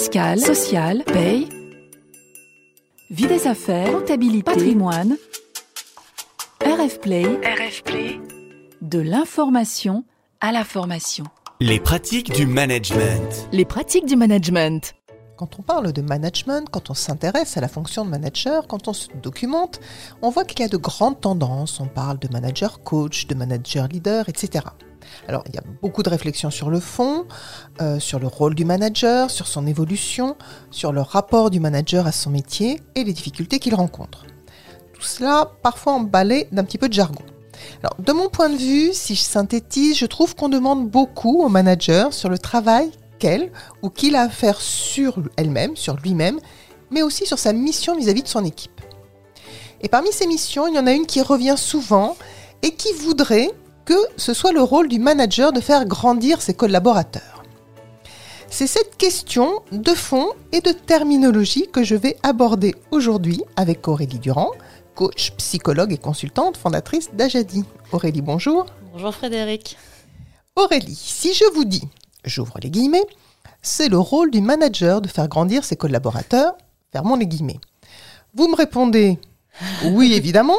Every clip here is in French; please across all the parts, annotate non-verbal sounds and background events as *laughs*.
fiscale, sociale, paye, vie des affaires, comptabilité, patrimoine, RF Play, RF Play, de l'information à la formation. Les pratiques du management. Les pratiques du management. Quand on parle de management, quand on s'intéresse à la fonction de manager, quand on se documente, on voit qu'il y a de grandes tendances. On parle de manager coach, de manager leader, etc. Alors, il y a beaucoup de réflexions sur le fond, euh, sur le rôle du manager, sur son évolution, sur le rapport du manager à son métier et les difficultés qu'il rencontre. Tout cela parfois emballé d'un petit peu de jargon. Alors, de mon point de vue, si je synthétise, je trouve qu'on demande beaucoup au manager sur le travail qu'elle ou qu'il a à faire sur elle-même, sur lui-même, mais aussi sur sa mission vis-à-vis de son équipe. Et parmi ces missions, il y en a une qui revient souvent et qui voudrait que ce soit le rôle du manager de faire grandir ses collaborateurs. C'est cette question de fond et de terminologie que je vais aborder aujourd'hui avec Aurélie Durand, coach, psychologue et consultante fondatrice d'Ajadi. Aurélie, bonjour. Bonjour Frédéric. Aurélie, si je vous dis j'ouvre les guillemets, c'est le rôle du manager de faire grandir ses collaborateurs, fermons les guillemets. Vous me répondez oui, *laughs* évidemment.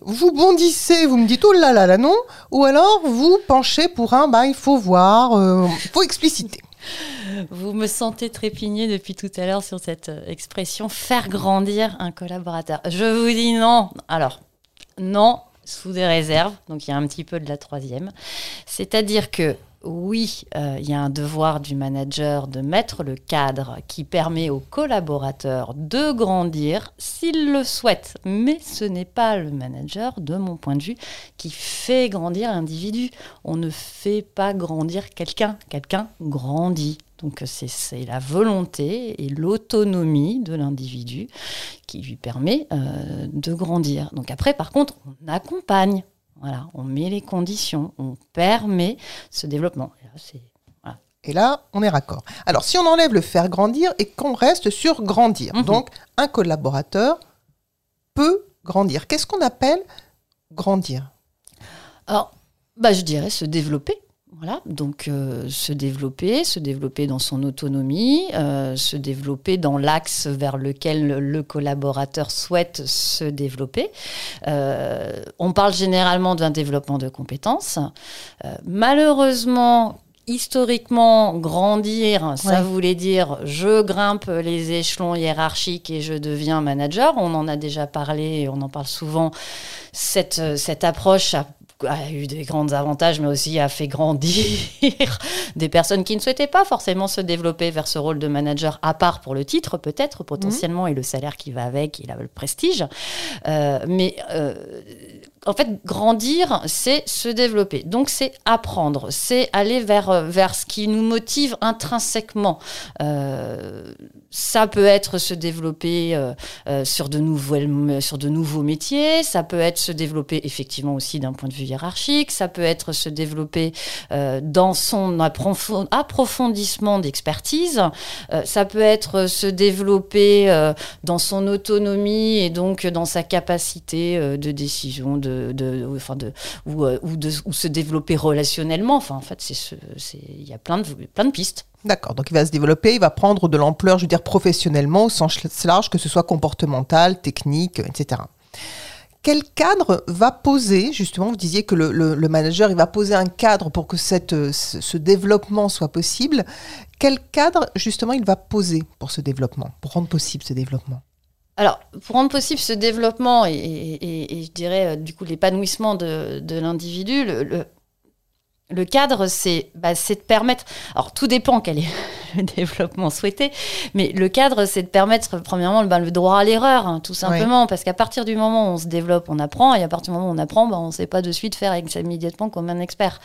Vous bondissez, vous me dites oh là là là non, ou alors vous penchez pour un bah il faut voir, euh, faut expliciter. Vous me sentez trépigner depuis tout à l'heure sur cette euh, expression faire grandir un collaborateur. Je vous dis non. Alors, non, sous des réserves, donc il y a un petit peu de la troisième. C'est-à-dire que oui, euh, il y a un devoir du manager de mettre le cadre qui permet aux collaborateurs de grandir s'ils le souhaitent. Mais ce n'est pas le manager, de mon point de vue, qui fait grandir l'individu. On ne fait pas grandir quelqu'un. Quelqu'un grandit. Donc c'est la volonté et l'autonomie de l'individu qui lui permet euh, de grandir. Donc après, par contre, on accompagne. Voilà, on met les conditions, on permet ce développement. Et là, on est raccord. Alors, si on enlève le faire grandir et qu'on reste sur grandir, mhm. donc un collaborateur peut grandir. Qu'est-ce qu'on appelle grandir? Alors, bah, je dirais se développer. Voilà, donc euh, se développer, se développer dans son autonomie, euh, se développer dans l'axe vers lequel le, collaborateur souhaite se développer. Euh, on parle généralement d'un développement de compétences. malheureusement, historiquement, grandir, ça voulait dire je grimpe les échelons hiérarchiques et je deviens manager. On en a déjà parlé, on en parle souvent. Cette, cette approche a a eu des grands avantages, mais aussi a fait grandir *laughs* des personnes qui ne souhaitaient pas forcément se développer vers ce rôle de manager, à part pour le titre peut-être, potentiellement, mmh. et le salaire qui va avec, et le prestige. Euh, mais euh, en fait, grandir, c'est se développer. Donc, c'est apprendre, c'est aller vers, euh, ce qui nous motive intrinsèquement. Euh, ça peut être se développer euh, sur, de nouveaux métiers, ça peut être se développer effectivement aussi d'un point de vue hiérarchique, ça peut être se développer dans son approfondissement d'expertise, ça peut être se développer dans son autonomie et donc dans sa capacité de décision, de, enfin de, ou, euh, ou, se développer relationnellement. Enfin, en fait, il y a plein de, plein de pistes. D'accord, donc il va se développer, il va prendre de l'ampleur, je veux dire professionnellement, au sens large, que ce soit comportemental, technique, etc. Quel cadre va poser, justement, vous disiez que le, le, manager, il va poser un cadre pour que cette, ce développement soit possible. Quel cadre, justement, il va poser pour ce développement, pour rendre possible ce développement? Alors, pour rendre possible ce développement et, je dirais euh, du coup l'épanouissement de, l'individu, le, le cadre, c'est bah, de permettre. Alors, tout dépend quel est le *laughs* développement souhaité, mais le cadre, c'est de permettre, premièrement, le, le droit à l'erreur, hein, tout simplement, parce qu'à partir du moment où on se développe, on apprend, et à partir du moment où on apprend, bah, on ne sait pas de suite faire immédiatement comme un expert.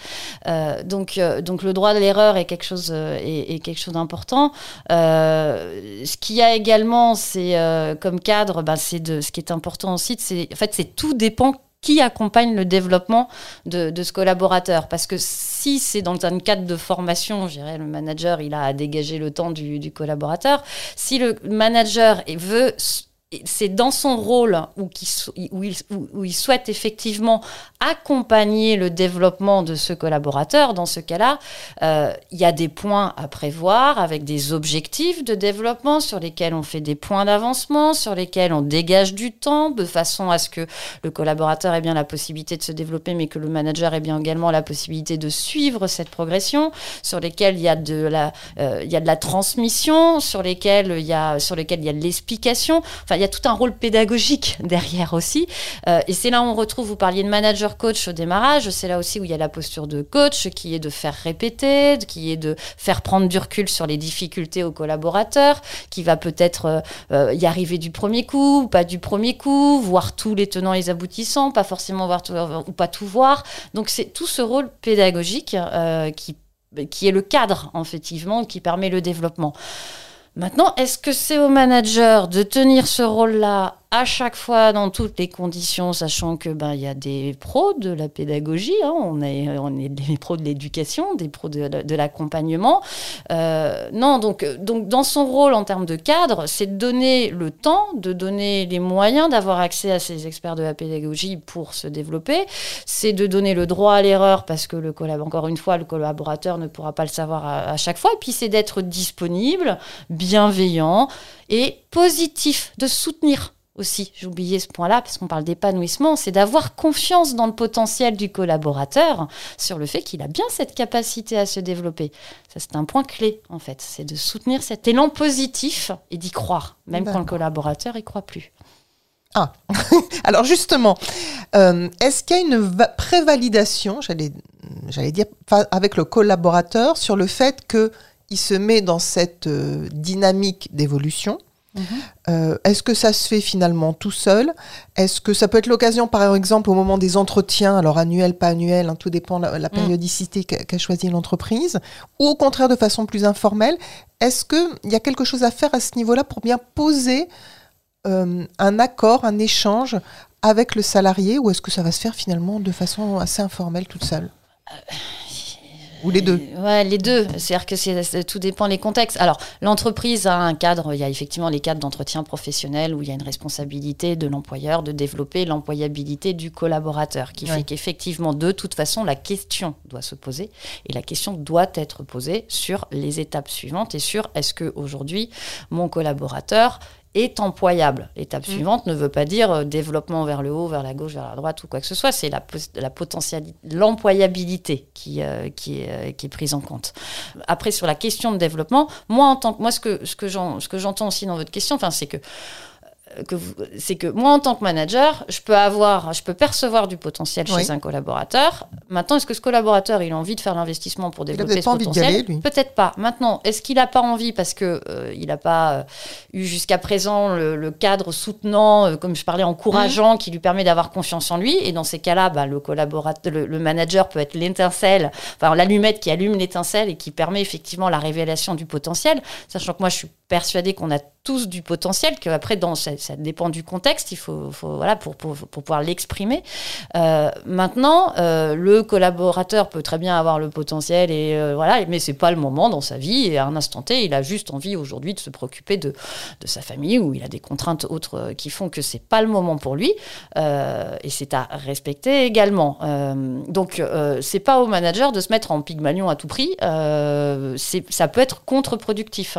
Euh, donc, euh, donc, le droit à l'erreur est quelque chose, euh, est, quelque chose d'important. ce qu'il y a également, c'est comme cadre, bah, c'est de, ce qui est important aussi, c'est en fait, c'est tout dépend qui accompagne le développement de, ce collaborateur. Parce que si c'est dans un cadre de formation, je dirais, le manager, il a à dégager le temps du, collaborateur. Si le manager veut c'est dans son rôle où, il, souhaite effectivement accompagner le développement de ce collaborateur. Dans ce cas-là, euh, il y a des points à prévoir avec des objectifs de développement sur lesquels on fait des points d'avancement, sur lesquels on dégage du temps de façon à ce que le collaborateur ait bien la possibilité de se développer, mais que le manager ait bien également la possibilité de suivre cette progression, sur lesquels il y a de la, euh, il y a de la transmission, sur lesquels il y a, sur lesquels il y a de l'explication. Enfin, y a tout un rôle pédagogique derrière aussi. Euh, et c'est là où on retrouve, vous parliez de manager coach au démarrage, c'est là aussi où il y a la posture de coach qui est de faire répéter, qui est de faire prendre du recul sur les difficultés aux collaborateurs, qui va peut-être euh, euh, y arriver du premier coup, ou pas du premier coup, voir tous les tenants et les aboutissants, pas forcément voir tout, ou pas tout voir. Donc c'est tout ce rôle pédagogique qui, qui est le cadre, effectivement, qui permet le développement. Maintenant, est-ce que c'est au manager de tenir ce rôle-là à chaque fois dans toutes les conditions, sachant que ben il y a des pros de la pédagogie, hein, on est on est des pros de l'éducation, des pros de, de l'accompagnement. Euh, non, donc donc dans son rôle en termes de cadre, c'est de donner le temps, de donner les moyens d'avoir accès à ces experts de la pédagogie pour se développer. C'est de donner le droit à l'erreur parce que le encore une fois le collaborateur ne pourra pas le savoir à chaque fois. Et puis c'est d'être disponible, bienveillant et positif, de soutenir aussi, j'ai oublié ce point-là, parce qu'on parle d'épanouissement, c'est d'avoir confiance dans le potentiel du collaborateur sur le fait qu'il a bien cette capacité à se développer. Ça, c'est un point clé, en fait. C'est de soutenir cet élan positif et d'y croire, même quand le collaborateur n'y croit plus. Ah, *laughs* alors justement, euh, est-ce qu'il y a une prévalidation, j'allais, j'allais dire, avec le collaborateur sur le fait qu'il se met dans cette euh, dynamique d'évolution? Euh, est-ce que ça se fait finalement tout seul? Est-ce que ça peut être l'occasion, par exemple, au moment des entretiens, alors annuel, pas annuel, hein, tout dépend de la, mm. périodicité qu'a choisi l'entreprise, ou au contraire de façon plus informelle Est-ce qu'il y a quelque chose à faire à ce niveau-là pour bien poser euh, un accord, un échange avec le salarié, ou est-ce que ça va se faire finalement de façon assez informelle toute seule? Euh, ou les deux Ouais, les deux. C'est-à-dire que tout dépend des contextes. Alors, l'entreprise a un cadre, il y a effectivement les cadres d'entretien professionnel où il y a une responsabilité de l'employeur de développer l'employabilité du collaborateur, qui fait qu'effectivement, de toute façon, la question doit se poser et la question doit être posée sur les étapes suivantes et sur est-ce que aujourd'hui mon collaborateur est employable. L'étape mm. suivante ne veut pas dire euh, développement vers le haut, vers la gauche, vers la droite ou quoi que ce soit. C'est la, la potentialité, l'employabilité qui, euh, qui, est, euh, qui est prise en compte. Après, sur la question de développement, moi, en tant que, moi ce que, ce que j'entends aussi dans votre question, c'est que c'est que moi en tant que manager, je peux avoir, je peux percevoir du potentiel chez un collaborateur. Maintenant, est-ce que ce collaborateur il a envie de faire l'investissement pour développer ce potentiel Peut-être pas. Maintenant, est-ce qu'il n'a pas envie parce que euh, il n'a pas euh, eu jusqu'à présent le, cadre soutenant, euh, comme je parlais, encourageant, mhm. qui lui permet d'avoir confiance en lui? Et dans ces cas-là, bah, le collaborateur, le, manager peut être l'étincelle, enfin l'allumette qui allume l'étincelle et qui permet effectivement la révélation du potentiel. Sachant que moi, je suis persuadée qu'on a tous du potentiel, que après, dans, ça, dépend du contexte, il faut, faut voilà, pour, pour, pour pouvoir l'exprimer. Euh, maintenant, euh, le collaborateur peut très bien avoir le potentiel, et, euh, voilà, mais c'est pas le moment dans sa vie, et à un instant T, il a juste envie aujourd'hui de se préoccuper de, de sa famille, ou il a des contraintes autres qui font que c'est pas le moment pour lui, et c'est à respecter également. donc, c'est pas au manager de se mettre en pygmalion à tout prix, ça peut être contre-productif.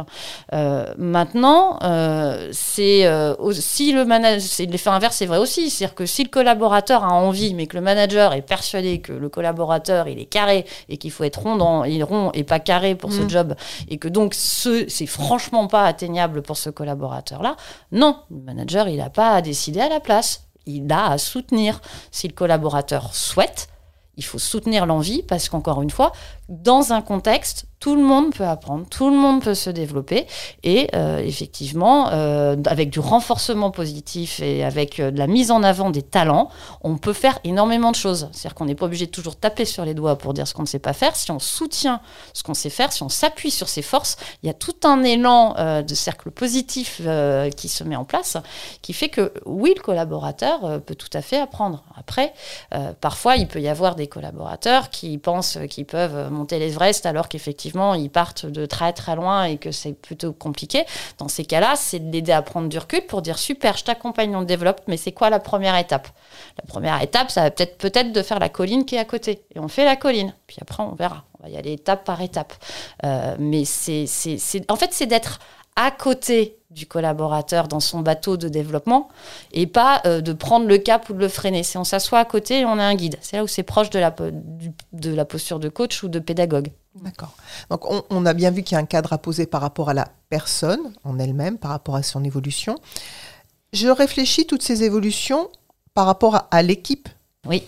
maintenant, euh, c'est euh, si le manager, l'effet inverse c'est vrai aussi, c'est-à-dire que si le collaborateur a envie, mais que le manager est persuadé que le collaborateur il est carré et qu'il faut être rond, dans, il rond et pas carré pour ce mm. job, et que donc ce c'est franchement pas atteignable pour ce collaborateur-là, non, le manager il n'a pas à décider à la place, il a à soutenir si le collaborateur souhaite. Il faut soutenir l'envie parce qu'encore une fois, dans un contexte tout le monde peut apprendre, tout le monde peut se développer. Et euh, effectivement, euh, avec du renforcement positif et avec euh, de la mise en avant des talents, on peut faire énormément de choses. C'est-à-dire qu'on n'est pas obligé de toujours taper sur les doigts pour dire ce qu'on ne sait pas faire. Si on soutient ce qu'on sait faire, si on s'appuie sur ses forces, il y a tout un élan de cercle positif qui se met en place, qui fait que oui, le collaborateur peut tout à fait apprendre. Après, parfois, il peut y avoir des collaborateurs qui pensent qu'ils peuvent monter l'Everest alors qu'effectivement, ils partent de très très loin et que c'est plutôt compliqué, dans ces cas-là, c'est de l'aider à prendre du recul pour dire super, je t'accompagne, on développe, mais c'est quoi la première étape? La première étape, ça va peut-être peut-être de faire la colline qui est à côté. Et on fait la colline, puis après on verra. On va y aller étape par étape. Euh, mais c'est, en fait, c'est d'être à côté du collaborateur dans son bateau de développement et pas euh, de prendre le cap ou de le freiner. Si on s'assoit à côté, on a un guide. C'est là où c'est proche de la, de la posture de coach ou de pédagogue. D'accord. Donc on, a bien vu qu'il y a un cadre à poser par rapport à la personne en elle-même, par rapport à son évolution. Je réfléchis toutes ces évolutions par rapport à l'équipe oui,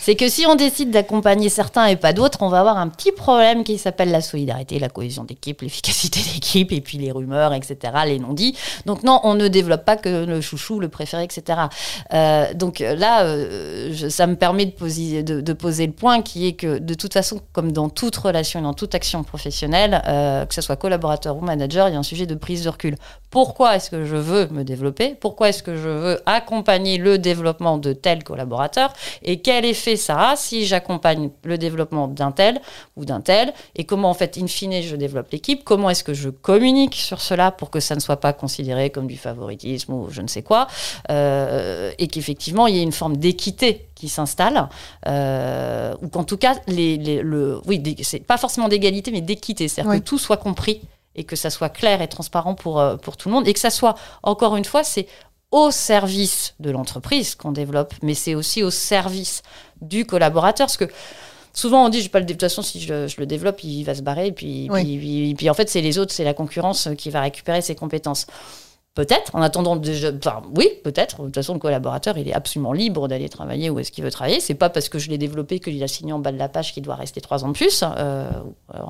c'est que si on décide d'accompagner certains et pas d'autres, on va avoir un petit problème qui s'appelle la solidarité, la cohésion d'équipe, l'efficacité *laughs* d'équipe, et puis les rumeurs, etc., les non-dits. Donc non, on ne développe pas que le chouchou, le préféré, etc. Euh, donc là, euh, ça me permet de poser, le point qui est que de toute façon, comme dans toute relation et dans toute action professionnelle, euh, que ce soit collaborateur ou manager, il y a un sujet de prise de recul. Pourquoi est-ce que je veux me développer Pourquoi est-ce que je veux accompagner le développement de tel collaborateur et quel effet ça a si j'accompagne le développement d'un tel ou d'un tel et comment en fait in fine je développe l'équipe, comment est-ce que je communique sur cela pour que ça ne soit pas considéré comme du favoritisme ou je ne sais quoi euh, et qu'effectivement il y ait une forme d'équité qui s'installe euh, ou qu'en tout cas les, le oui c'est pas forcément d'égalité mais d'équité. C'est-à-dire que tout soit compris et que ça soit clair et transparent pour, euh, pour tout le monde et que ça soit encore une fois c'est au service de l'entreprise qu'on développe, mais c'est aussi au service du collaborateur. Parce que souvent on dit, je pas le de toute façon, si je, le développe, il va se barrer. Et puis, puis, puis, en fait, c'est les autres, c'est la concurrence qui va récupérer ses compétences. Peut-être, en attendant déjà. Enfin, oui, peut-être. De toute façon, le collaborateur, il est absolument libre d'aller travailler où est-ce qu'il veut travailler. C'est pas parce que je l'ai développé qu'il a signé en bas de la page qu'il doit rester trois ans de plus. Euh,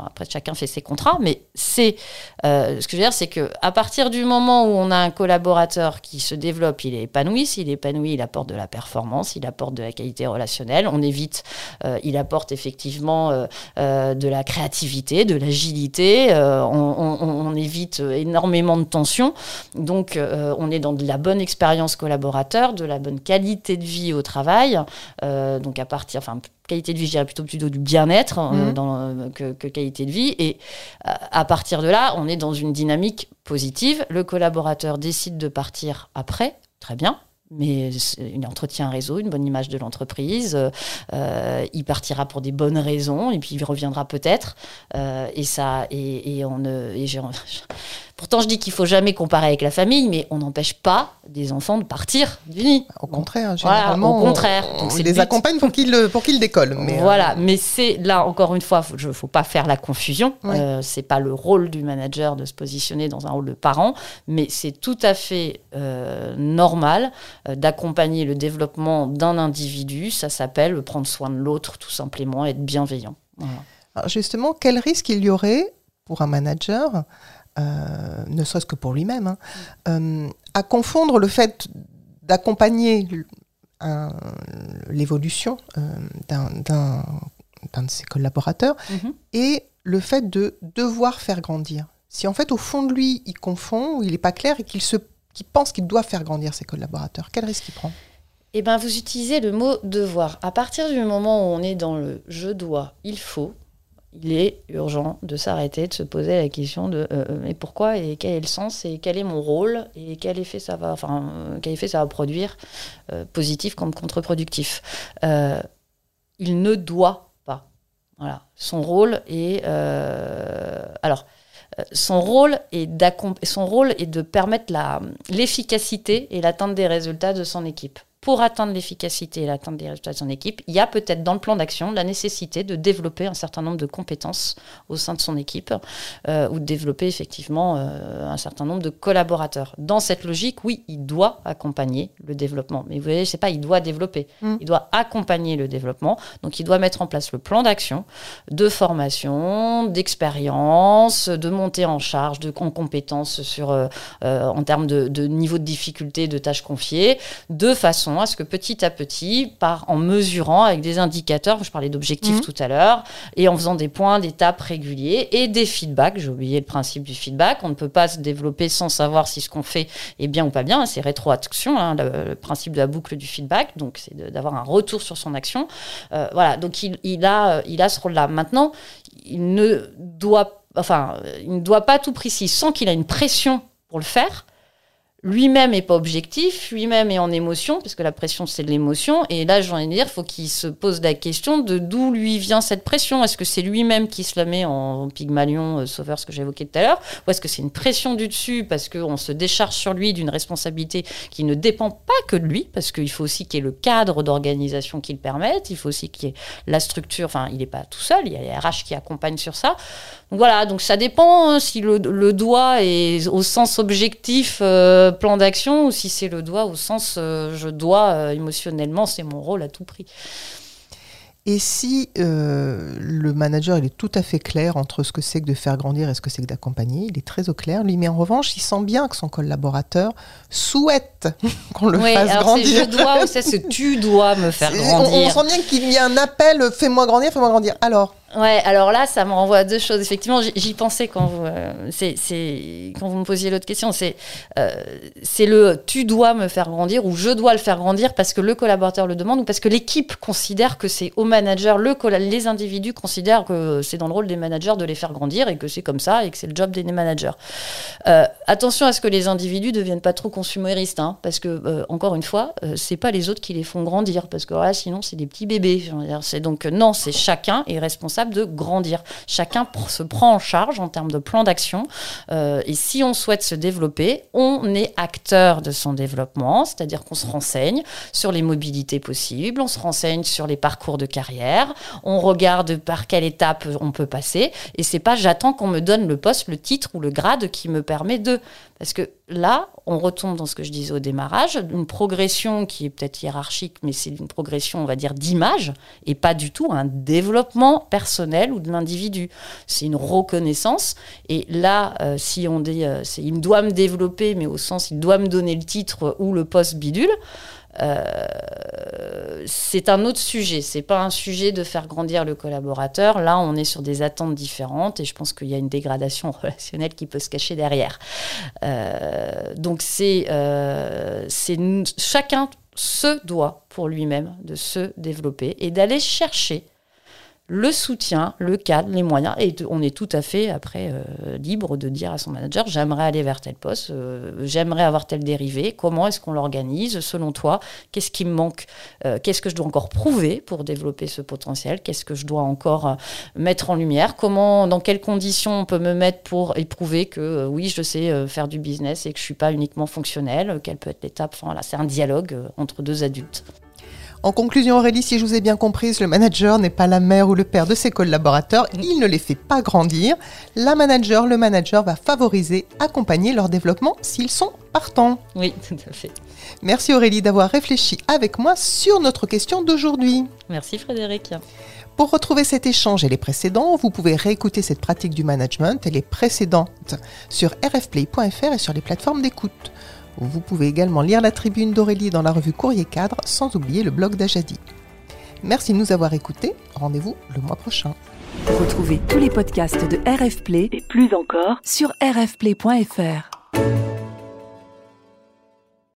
après, chacun fait ses contrats. Mais c'est. Euh, ce que je veux dire, c'est qu'à partir du moment où on a un collaborateur qui se développe, il est épanoui. S'il est épanoui, il apporte de la performance, il apporte de la qualité relationnelle. On évite. Euh, il apporte effectivement de la créativité, de l'agilité. On, on, évite énormément de tensions. Donc, donc, euh, on est dans de la bonne expérience collaborateur, de la bonne qualité de vie au travail. Euh, donc, à partir, enfin, qualité de vie, je dirais plutôt plutôt du bien-être euh, mhm. que, que, qualité de vie. Et à partir de là, on est dans une dynamique positive. Le collaborateur décide de partir après, très bien mais il entretient un réseau, une bonne image de l'entreprise. Euh, il partira pour des bonnes raisons et puis il reviendra peut-être. Euh, et ça, et, et on, et pourtant je dis qu'il faut jamais comparer avec la famille, mais on n'empêche pas des enfants de partir du nid. Au contraire, généralement, au contraire. On, les accompagne pour qu'ils pour qu'ils décollent. Mais voilà, euh, mais c'est là encore une fois, il ne faut pas faire la confusion. Euh, c'est pas le rôle du manager de se positionner dans un rôle de parent, mais c'est tout à fait normal euh, d'accompagner le développement d'un individu. Ça s'appelle prendre soin de l'autre, tout simplement, être bienveillant. justement, quel risque il y aurait pour un manager, euh, ne serait-ce que pour lui-même, hein, euh, à confondre le fait d'accompagner l'évolution d'un de ses collaborateurs mhm. et le fait de devoir faire grandir. Si en fait au fond de lui il confond ou il n'est pas clair et qu'il se qui pense qu'il doit faire grandir ses collaborateurs Quel risque il prend? Eh bien, vous utilisez le mot devoir. À partir du moment où on est dans le je dois, il faut, il est urgent de s'arrêter, de se poser la question de euh, euh, mais pourquoi et quel est le sens et quel est mon rôle et quel effet ça va, enfin, euh, quel effet ça va produire, positif comme contre-productif. il ne doit pas. Voilà. Son rôle est. alors son rôle est, son rôle est de permettre l'efficacité et l'atteinte des résultats de son équipe pour atteindre l'efficacité et l'atteinte des résultats de son équipe, il y a peut-être dans le plan d'action la nécessité de développer un certain nombre de compétences au sein de son équipe euh, ou de développer effectivement euh, un certain nombre de collaborateurs. Dans cette logique, oui, il doit accompagner le développement. Mais vous voyez, c'est pas il doit développer, mm. il doit accompagner le développement. Donc il doit mettre en place le plan d'action de formation, d'expérience, de montée en charge, de compétences sur, euh, en termes de, de niveau de difficulté de tâches confiées, de façon façon à ce que petit à petit, par, en mesurant avec des indicateurs, je parlais d'objectifs Mhm. tout à l'heure, et en faisant des points d'étape réguliers et des feedbacks, j'ai oublié le principe du feedback, on ne peut pas se développer sans savoir si ce qu'on fait est bien ou pas bien, c'est rétroaction, hein, le, le principe de la boucle du feedback, donc c'est d'avoir un retour sur son action. Euh, voilà, donc il, il a, il a ce rôle-là. Maintenant, il ne doit, enfin, euh, il ne doit pas à tout s'il sent qu'il a une pression pour le faire, lui-même est pas objectif, lui-même est en émotion, parce que la pression c'est de l'émotion, et là j'ai envie de dire, faut qu'il se pose la question de d'où lui vient cette pression. Est-ce que c'est lui-même qui se la met en Pygmalion, euh, sauveur, ce que j'évoquais tout à l'heure, ou est-ce que c'est une pression du dessus parce qu'on se décharge sur lui d'une responsabilité qui ne dépend pas que de lui, parce qu'il faut aussi qu'il y ait le cadre d'organisation qui le permette, il faut aussi qu'il y ait la structure, enfin il n'est pas tout seul, il y a les RH qui accompagnent sur ça. Donc voilà, donc ça dépend hein, si le, le doigt est au sens objectif euh, plan d'action ou si c'est le doigt au sens euh, je dois euh, émotionnellement, c'est mon rôle à tout prix. Et si euh, le manager il est tout à fait clair entre ce que c'est que de faire grandir et ce que c'est que d'accompagner, il est très au clair, lui, mais en revanche, il sent bien que son collaborateur souhaite *laughs* qu'on le oui, fasse alors grandir. je dois ou c'est ce tu dois me faire C'est- on- grandir? On, sent bien qu'il y a un appel, fais-moi grandir, fais-moi grandir. Alors, Ouais, alors là, ça me renvoie à deux choses. Effectivement, j'y- pensais quand vous, euh, quand vous me posiez l'autre question. C'est, euh, c'est le tu dois me faire grandir ou je dois le faire grandir parce que le collaborateur le demande ou parce que l'équipe considère que c'est au manager, le, les individus considèrent que c'est dans le rôle des managers de les faire grandir et que c'est comme ça et que c'est le job des managers. Euh, attention à ce que les individus ne deviennent pas trop consuméristes, hein, parce que, encore une fois, euh, c'est pas les autres qui les font grandir, parce que sinon, c'est des petits bébés. donc, non, c'est chacun est responsable de grandir. Chacun se prend en charge en termes de plan d'action. euh, et si on souhaite se développer, on est acteur de son développement, c'est-à-dire qu'on se renseigne sur les mobilités possibles, on se renseigne sur les parcours de carrière, on regarde par quelle étape on peut passer. Et c'est pas j'attends qu'on me donne le poste, le titre ou le grade qui me permet de. Parce que là, on retombe dans ce que je disais au démarrage, une progression qui est peut-être hiérarchique, mais c'est une progression, on va dire, d'image, et pas du tout un développement personnel ou de l'individu. C'est une reconnaissance. Et là, euh, si on dit, euh, il doit me développer, mais au sens, il doit me donner le titre ou le poste bidule, euh, c'est un autre sujet. C'est pas un sujet de faire grandir le collaborateur. Là, on est sur des attentes différentes et je pense qu'il y a une dégradation *laughs* relationnelle qui peut se cacher derrière. Euh, donc c'est euh, chacun se doit pour lui-même de se développer et d'aller chercher le soutien, le cadre, les moyens. Et on est tout à fait après euh, libre de dire à son manager j'aimerais aller vers tel poste, euh, j'aimerais avoir tel dérivé. Comment est-ce qu'on l'organise selon toi Qu'est-ce qui me manque Euh, Qu'est-ce que je dois encore prouver pour développer ce potentiel Qu'est-ce que je dois encore mettre en lumière Comment, dans quelles conditions on peut me mettre pour éprouver que oui, je sais faire du business et que je suis pas uniquement fonctionnel Quelle peut être l'étape Enfin, là, c'est un dialogue entre deux adultes. En conclusion, Aurélie, si je vous ai bien comprise, le manager n'est pas la mère ou le père de ses collaborateurs, il ne les fait pas grandir. La manager, le manager va favoriser, accompagner leur développement s'ils sont partants. Oui, *laughs* tout à fait. Merci Aurélie d'avoir réfléchi avec moi sur notre question d'aujourd'hui. Merci Frédéric. Pour retrouver cet échange et les précédents, vous pouvez réécouter cette pratique du management et les précédentes sur rfplay.fr et sur les plateformes d'écoute. Vous pouvez également lire la tribune d'Aurélie dans la revue Courrier Cadre, sans oublier le blog d'Ajadi. Merci de nous avoir écoutés. Rendez-vous le mois prochain. Retrouvez tous les podcasts de RF Play et plus encore sur rfplay.fr.